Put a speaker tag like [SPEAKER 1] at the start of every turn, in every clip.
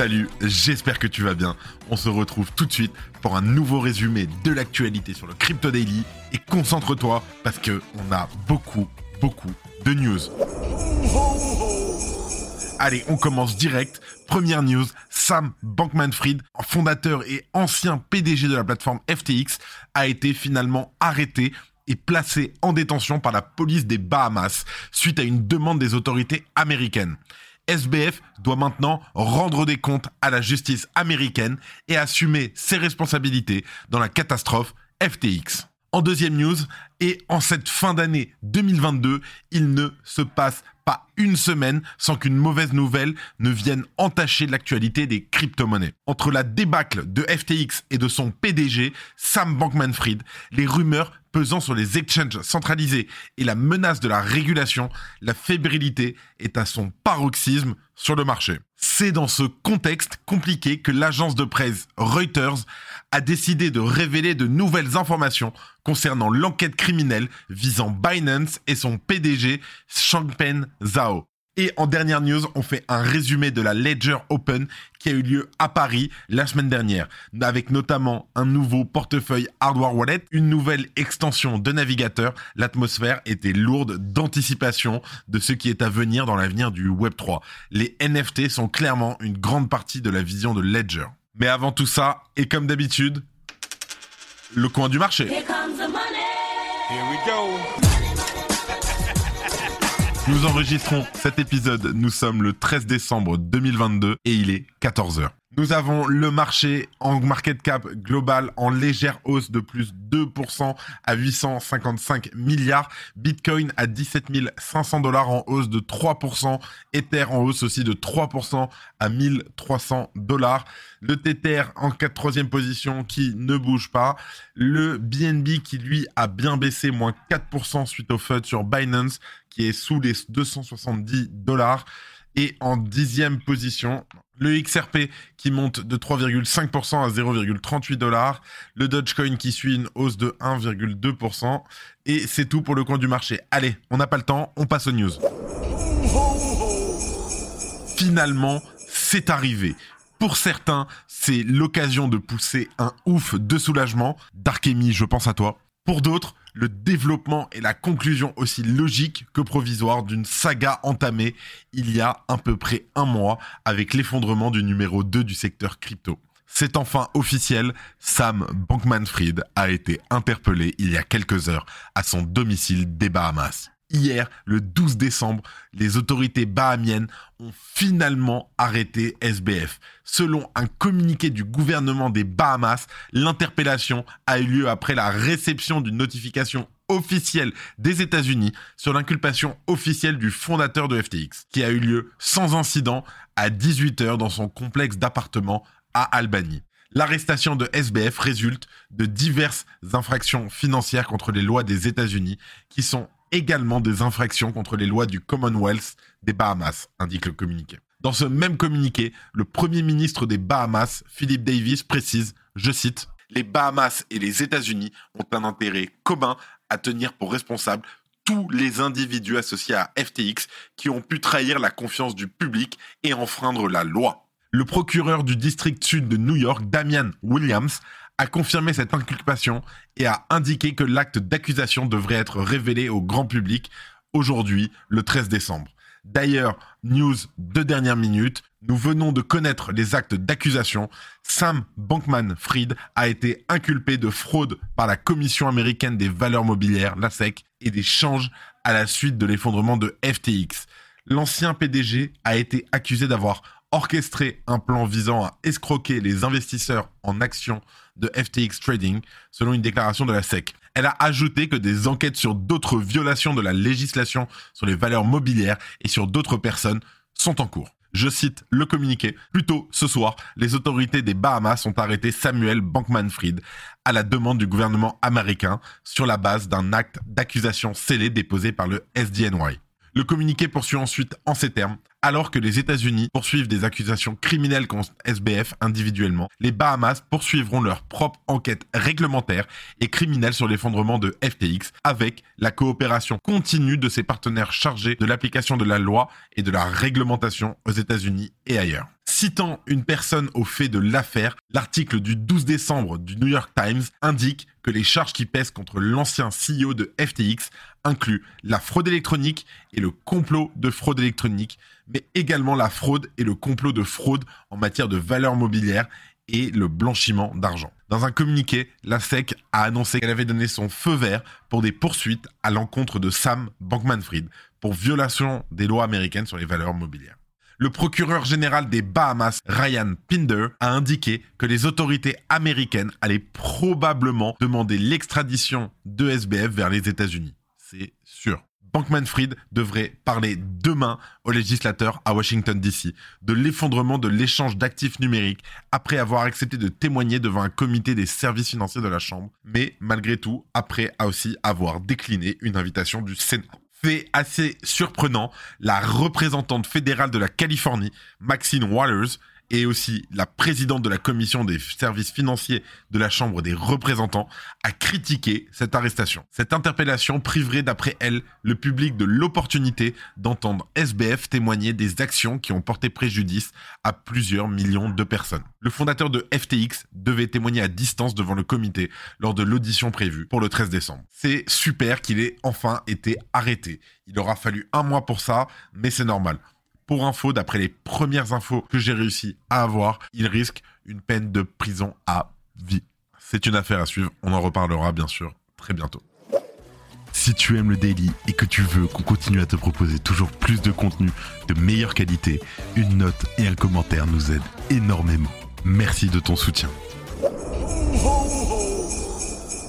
[SPEAKER 1] Salut, j'espère que tu vas bien. On se retrouve tout de suite pour un nouveau résumé de l'actualité sur le Crypto Daily. Et concentre-toi parce que on a beaucoup, beaucoup de news. Allez, on commence direct. Première news, Sam Bankman-Fried, fondateur et ancien PDG de la plateforme FTX, a été finalement arrêté et placé en détention par la police des Bahamas suite à une demande des autorités américaines. SBF doit maintenant rendre des comptes à la justice américaine et assumer ses responsabilités dans la catastrophe FTX. En deuxième news, et en cette fin d'année 2022, il ne se passe pas une semaine sans qu'une mauvaise nouvelle ne vienne entacher l'actualité des crypto-monnaies. Entre la débâcle de FTX et de son PDG, Sam Bankman-Fried, les rumeurs pesant sur les exchanges centralisés et la menace de la régulation, la fébrilité est à son paroxysme sur le marché. C'est dans ce contexte compliqué que l'agence de presse Reuters a décidé de révéler de nouvelles informations concernant l'enquête criminelle visant Binance et son PDG Changpeng Zhao. Et en dernière news, on fait un résumé de la Ledger Open qui a eu lieu à Paris la semaine dernière, avec notamment un nouveau portefeuille hardware wallet, une nouvelle extension de navigateur. L'atmosphère était lourde d'anticipation de ce qui est à venir dans l'avenir du Web3. Les NFT sont clairement une grande partie de la vision de Ledger. Mais avant tout ça, et comme d'habitude, le coin du marché. Nous enregistrons cet épisode, nous sommes le 13 décembre 2022 et il est 14h. Nous avons le marché en market cap global en légère hausse de plus 2% à 855 milliards. Bitcoin à 17 500 dollars en hausse de 3%. Ether en hausse aussi de 3% à 1300 dollars. Le Tether en 4 troisième position qui ne bouge pas. Le BNB qui lui a bien baissé moins 4% suite au FUD sur Binance qui est sous les 270 dollars. Et en dixième position, le XRP qui monte de 3,5% à 0,38 dollars, le Dogecoin qui suit une hausse de 1,2%, et c'est tout pour le coin du marché. Allez, on n'a pas le temps, on passe aux news. Finalement, c'est arrivé. Pour certains, c'est l'occasion de pousser un ouf de soulagement. Darkemi, je pense à toi. Pour d'autres, le développement et la conclusion aussi logique que provisoire d'une saga entamée il y a à peu près un mois avec l'effondrement du numéro 2 du secteur crypto. C'est enfin officiel, Sam Bankman-Fried a été interpellé il y a quelques heures à son domicile des Bahamas. Hier, le 12 décembre, les autorités bahamiennes ont finalement arrêté SBF. Selon un communiqué du gouvernement des Bahamas, l'interpellation a eu lieu après la réception d'une notification officielle des États-Unis sur l'inculpation officielle du fondateur de FTX, qui a eu lieu sans incident à 18h dans son complexe d'appartements à Albany. L'arrestation de SBF résulte de diverses infractions financières contre les lois des États-Unis qui sont également des infractions contre les lois du Commonwealth des Bahamas, indique le communiqué. Dans ce même communiqué, le Premier ministre des Bahamas, Philip Davis, précise, je cite, Les Bahamas et les États-Unis ont un intérêt commun à tenir pour responsables tous les individus associés à FTX qui ont pu trahir la confiance du public et enfreindre la loi. Le procureur du district sud de New York, Damian Williams, a confirmé cette inculpation et a indiqué que l'acte d'accusation devrait être révélé au grand public aujourd'hui, le 13 décembre. D'ailleurs, news de dernière minute, nous venons de connaître les actes d'accusation. Sam Bankman-Fried a été inculpé de fraude par la Commission américaine des valeurs mobilières, la SEC, et des changes à la suite de l'effondrement de FTX. L'ancien PDG a été accusé d'avoir orchestré un plan visant à escroquer les investisseurs en actions de FTX Trading, selon une déclaration de la SEC. Elle a ajouté que des enquêtes sur d'autres violations de la législation sur les valeurs mobilières et sur d'autres personnes sont en cours. Je cite le communiqué. Plus tôt ce soir, les autorités des Bahamas ont arrêté Samuel Bankman-Fried à la demande du gouvernement américain sur la base d'un acte d'accusation scellé déposé par le SDNY. Le communiqué poursuit ensuite en ces termes. Alors que les États-Unis poursuivent des accusations criminelles contre SBF individuellement, les Bahamas poursuivront leur propre enquête réglementaire et criminelle sur l'effondrement de FTX avec la coopération continue de ses partenaires chargés de l'application de la loi et de la réglementation aux États-Unis et ailleurs. Citant une personne au fait de l'affaire, l'article du 12 décembre du New York Times indique que les charges qui pèsent contre l'ancien CEO de FTX incluent la fraude électronique et le complot de fraude électronique, mais également la fraude et le complot de fraude en matière de valeurs mobilières et le blanchiment d'argent. Dans un communiqué, la SEC a annoncé qu'elle avait donné son feu vert pour des poursuites à l'encontre de Sam Bankman-Fried pour violation des lois américaines sur les valeurs mobilières le procureur général des Bahamas, Ryan Pinder, a indiqué que les autorités américaines allaient probablement demander l'extradition de SBF vers les États-Unis. C'est sûr. Bankman-Fried devrait parler demain aux législateurs à Washington DC de l'effondrement de l'échange d'actifs numériques après avoir accepté de témoigner devant un comité des services financiers de la Chambre, mais malgré tout après aussi avoir décliné une invitation du Sénat. Fait assez surprenant, la représentante fédérale de la Californie, Maxine Waters, et aussi la présidente de la commission des services financiers de la Chambre des représentants, a critiqué cette arrestation. Cette interpellation priverait d'après elle le public de l'opportunité d'entendre SBF témoigner des actions qui ont porté préjudice à plusieurs millions de personnes. Le fondateur de FTX devait témoigner à distance devant le comité lors de l'audition prévue pour le 13 décembre. C'est super qu'il ait enfin été arrêté. Il aura fallu un mois pour ça, mais c'est normal. Pour info, d'après les premières infos que j'ai réussi à avoir, il risque une peine de prison à vie. C'est une affaire à suivre, on en reparlera bien sûr très bientôt. Si tu aimes le daily et que tu veux qu'on continue à te proposer toujours plus de contenu de meilleure qualité, une note et un commentaire nous aident énormément. Merci de ton soutien.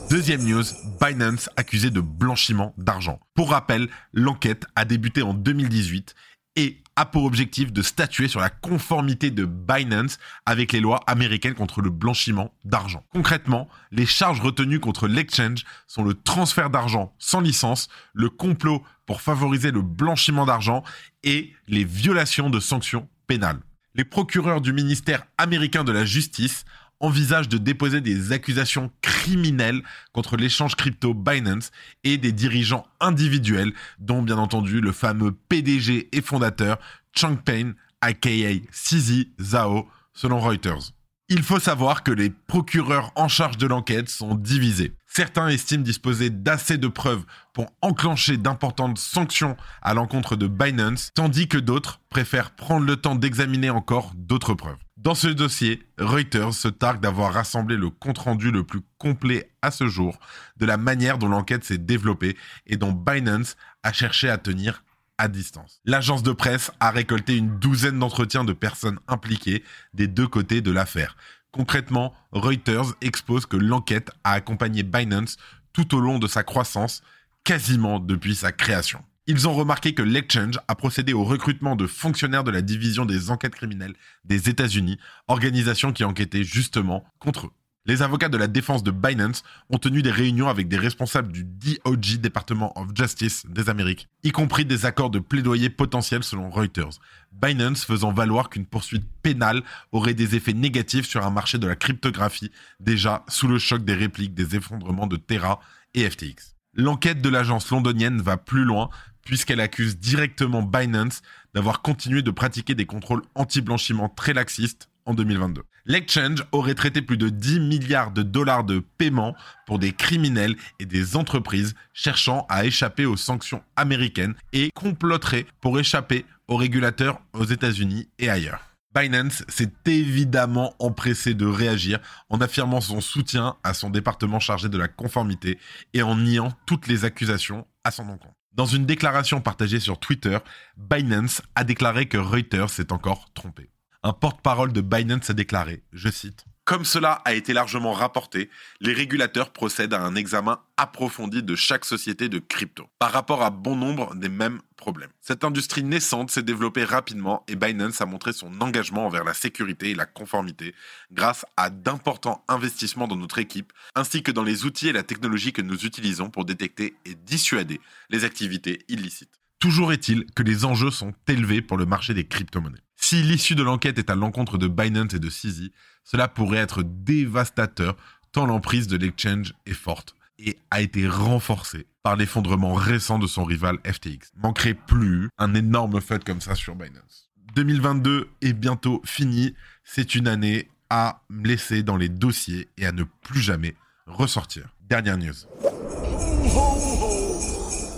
[SPEAKER 1] Deuxième news, Binance accusé de blanchiment d'argent. Pour rappel, l'enquête a débuté en 2018 et a pour objectif de statuer sur la conformité de Binance avec les lois américaines contre le blanchiment d'argent. Concrètement, les charges retenues contre l'exchange sont le transfert d'argent sans licence, le complot pour favoriser le blanchiment d'argent et les violations de sanctions pénales. Les procureurs du ministère américain de la Justice envisage de déposer des accusations criminelles contre l'échange crypto Binance et des dirigeants individuels, dont bien entendu le fameux PDG et fondateur Changpeng, aka CZ Zhao, selon Reuters. Il faut savoir que les procureurs en charge de l'enquête sont divisés. Certains estiment disposer d'assez de preuves pour enclencher d'importantes sanctions à l'encontre de Binance, tandis que d'autres préfèrent prendre le temps d'examiner encore d'autres preuves. Dans ce dossier, Reuters se targue d'avoir rassemblé le compte-rendu le plus complet à ce jour de la manière dont l'enquête s'est développée et dont Binance a cherché à tenir à distance. L'agence de presse a récolté une douzaine d'entretiens de personnes impliquées des deux côtés de l'affaire. Concrètement, Reuters expose que l'enquête a accompagné Binance tout au long de sa croissance, quasiment depuis sa création. Ils ont remarqué que l'exchange a procédé au recrutement de fonctionnaires de la division des enquêtes criminelles des États-Unis, organisation qui enquêtait justement contre eux. Les avocats de la défense de Binance ont tenu des réunions avec des responsables du DOJ, Department of Justice des Amériques, y compris des accords de plaidoyer potentiels selon Reuters. Binance faisant valoir qu'une poursuite pénale aurait des effets négatifs sur un marché de la cryptographie déjà sous le choc des répliques des effondrements de Terra et FTX. L'enquête de l'agence londonienne va plus loin puisqu'elle accuse directement Binance d'avoir continué de pratiquer des contrôles anti-blanchiment très laxistes en 2022. L'exchange aurait traité plus de 10 milliards de dollars de paiements pour des criminels et des entreprises cherchant à échapper aux sanctions américaines et comploterait pour échapper aux régulateurs aux États-Unis et ailleurs. Binance s'est évidemment empressé de réagir en affirmant son soutien à son département chargé de la conformité et en niant toutes les accusations à son encontre. Dans une déclaration partagée sur Twitter, Binance a déclaré que Reuters s'est encore trompé un porte-parole de Binance a déclaré, je cite,
[SPEAKER 2] Comme cela a été largement rapporté, les régulateurs procèdent à un examen approfondi de chaque société de crypto, par rapport à bon nombre des mêmes problèmes. Cette industrie naissante s'est développée rapidement et Binance a montré son engagement envers la sécurité et la conformité grâce à d'importants investissements dans notre équipe, ainsi que dans les outils et la technologie que nous utilisons pour détecter et dissuader les activités illicites.
[SPEAKER 1] Toujours est-il que les enjeux sont élevés pour le marché des crypto-monnaies. Si l'issue de l'enquête est à l'encontre de Binance et de CZ, cela pourrait être dévastateur tant l'emprise de l'exchange est forte et a été renforcée par l'effondrement récent de son rival FTX. Manquerait plus un énorme fait comme ça sur Binance. 2022 est bientôt fini. C'est une année à laisser dans les dossiers et à ne plus jamais ressortir. Dernière news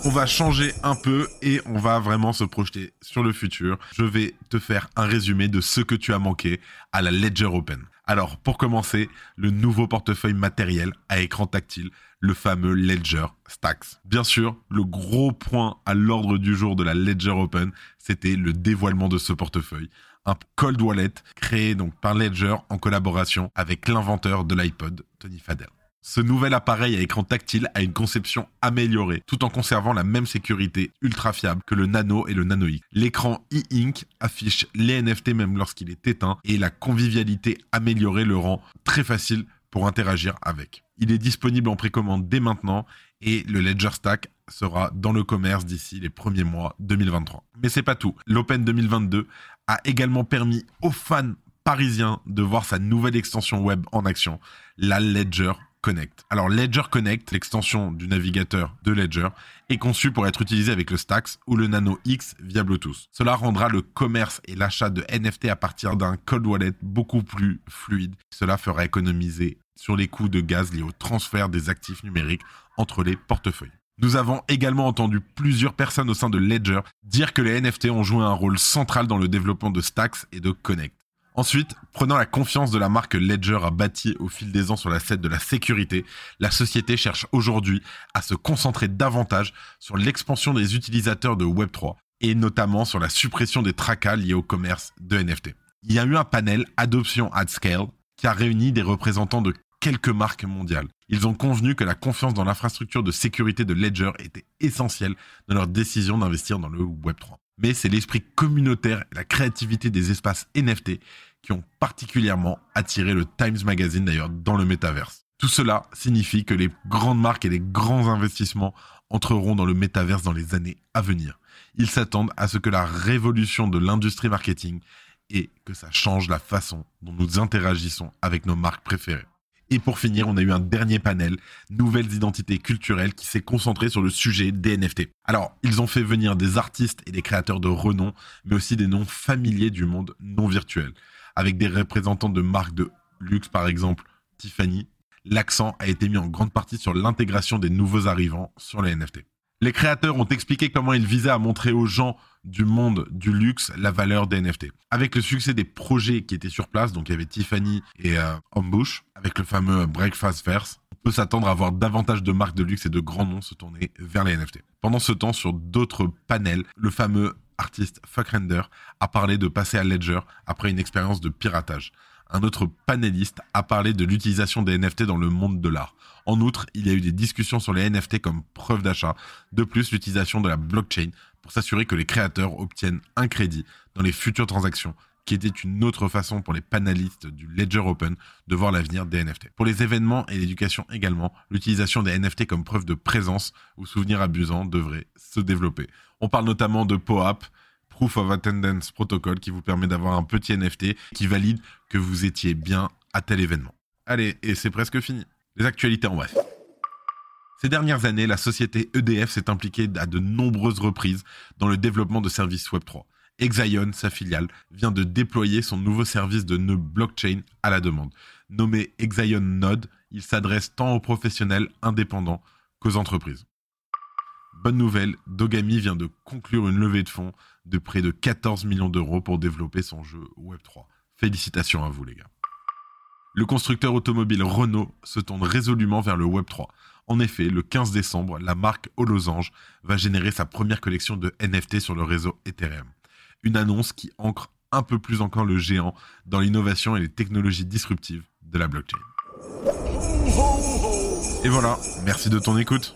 [SPEAKER 1] on va changer un peu et on va vraiment se projeter sur le futur. Je vais te faire un résumé de ce que tu as manqué à la Ledger Open. Alors, pour commencer, le nouveau portefeuille matériel à écran tactile, le fameux Ledger Stacks. Bien sûr, le gros point à l'ordre du jour de la Ledger Open, c'était le dévoilement de ce portefeuille. Un cold wallet créé donc par Ledger en collaboration avec l'inventeur de l'iPod, Tony Fadell. Ce nouvel appareil à écran tactile a une conception améliorée, tout en conservant la même sécurité ultra fiable que le Nano et le Nano X. L'écran e-ink affiche les NFT même lorsqu'il est éteint et la convivialité améliorée le rend très facile pour interagir avec. Il est disponible en précommande dès maintenant et le Ledger Stack sera dans le commerce d'ici les premiers mois 2023. Mais c'est pas tout. L'Open 2022 a également permis aux fans parisiens de voir sa nouvelle extension web en action, la Ledger Alors Ledger Connect, l'extension du navigateur de Ledger, est conçu pour être utilisé avec le Stax ou le Nano X via Bluetooth. Cela rendra le commerce et l'achat de NFT à partir d'un cold wallet beaucoup plus fluide. Cela fera économiser sur les coûts de gaz liés au transfert des actifs numériques entre les portefeuilles. Nous avons également entendu plusieurs personnes au sein de Ledger dire que les NFT ont joué un rôle central dans le développement de Stax et de Connect. Ensuite, prenant la confiance de la marque Ledger a bâti au fil des ans sur la scène de la sécurité, la société cherche aujourd'hui à se concentrer davantage sur l'expansion des utilisateurs de Web3 et notamment sur la suppression des tracas liés au commerce de NFT. Il y a eu un panel Adoption at Scale qui a réuni des représentants de quelques marques mondiales. Ils ont convenu que la confiance dans l'infrastructure de sécurité de Ledger était essentielle dans leur décision d'investir dans le Web3 mais c'est l'esprit communautaire et la créativité des espaces NFT qui ont particulièrement attiré le Times Magazine d'ailleurs dans le métaverse. Tout cela signifie que les grandes marques et les grands investissements entreront dans le métaverse dans les années à venir. Ils s'attendent à ce que la révolution de l'industrie marketing et que ça change la façon dont nous interagissons avec nos marques préférées. Et pour finir, on a eu un dernier panel, Nouvelles identités culturelles, qui s'est concentré sur le sujet des NFT. Alors, ils ont fait venir des artistes et des créateurs de renom, mais aussi des noms familiers du monde non virtuel, avec des représentants de marques de luxe, par exemple Tiffany. L'accent a été mis en grande partie sur l'intégration des nouveaux arrivants sur les NFT. Les créateurs ont expliqué comment ils visaient à montrer aux gens du monde du luxe la valeur des NFT. Avec le succès des projets qui étaient sur place, donc il y avait Tiffany et euh, Ambush, avec le fameux Breakfast Verse, on peut s'attendre à voir davantage de marques de luxe et de grands noms se tourner vers les NFT. Pendant ce temps, sur d'autres panels, le fameux artiste Fuckrender a parlé de passer à Ledger après une expérience de piratage un autre panéliste a parlé de l'utilisation des NFT dans le monde de l'art. En outre, il y a eu des discussions sur les NFT comme preuve d'achat. De plus, l'utilisation de la blockchain pour s'assurer que les créateurs obtiennent un crédit dans les futures transactions, qui était une autre façon pour les panélistes du Ledger Open de voir l'avenir des NFT. Pour les événements et l'éducation également, l'utilisation des NFT comme preuve de présence ou souvenir abusant devrait se développer. On parle notamment de POAP, Proof of Attendance Protocol qui vous permet d'avoir un petit NFT qui valide que vous étiez bien à tel événement. Allez, et c'est presque fini. Les actualités en bref. Ces dernières années, la société EDF s'est impliquée à de nombreuses reprises dans le développement de services Web3. Exion, sa filiale, vient de déployer son nouveau service de nœud blockchain à la demande. Nommé Exion Node, il s'adresse tant aux professionnels indépendants qu'aux entreprises. Bonne nouvelle, Dogami vient de conclure une levée de fonds de près de 14 millions d'euros pour développer son jeu Web3. Félicitations à vous les gars. Le constructeur automobile Renault se tourne résolument vers le Web3. En effet, le 15 décembre, la marque Holosange va générer sa première collection de NFT sur le réseau Ethereum. Une annonce qui ancre un peu plus encore le géant dans l'innovation et les technologies disruptives de la blockchain. Et voilà, merci de ton écoute.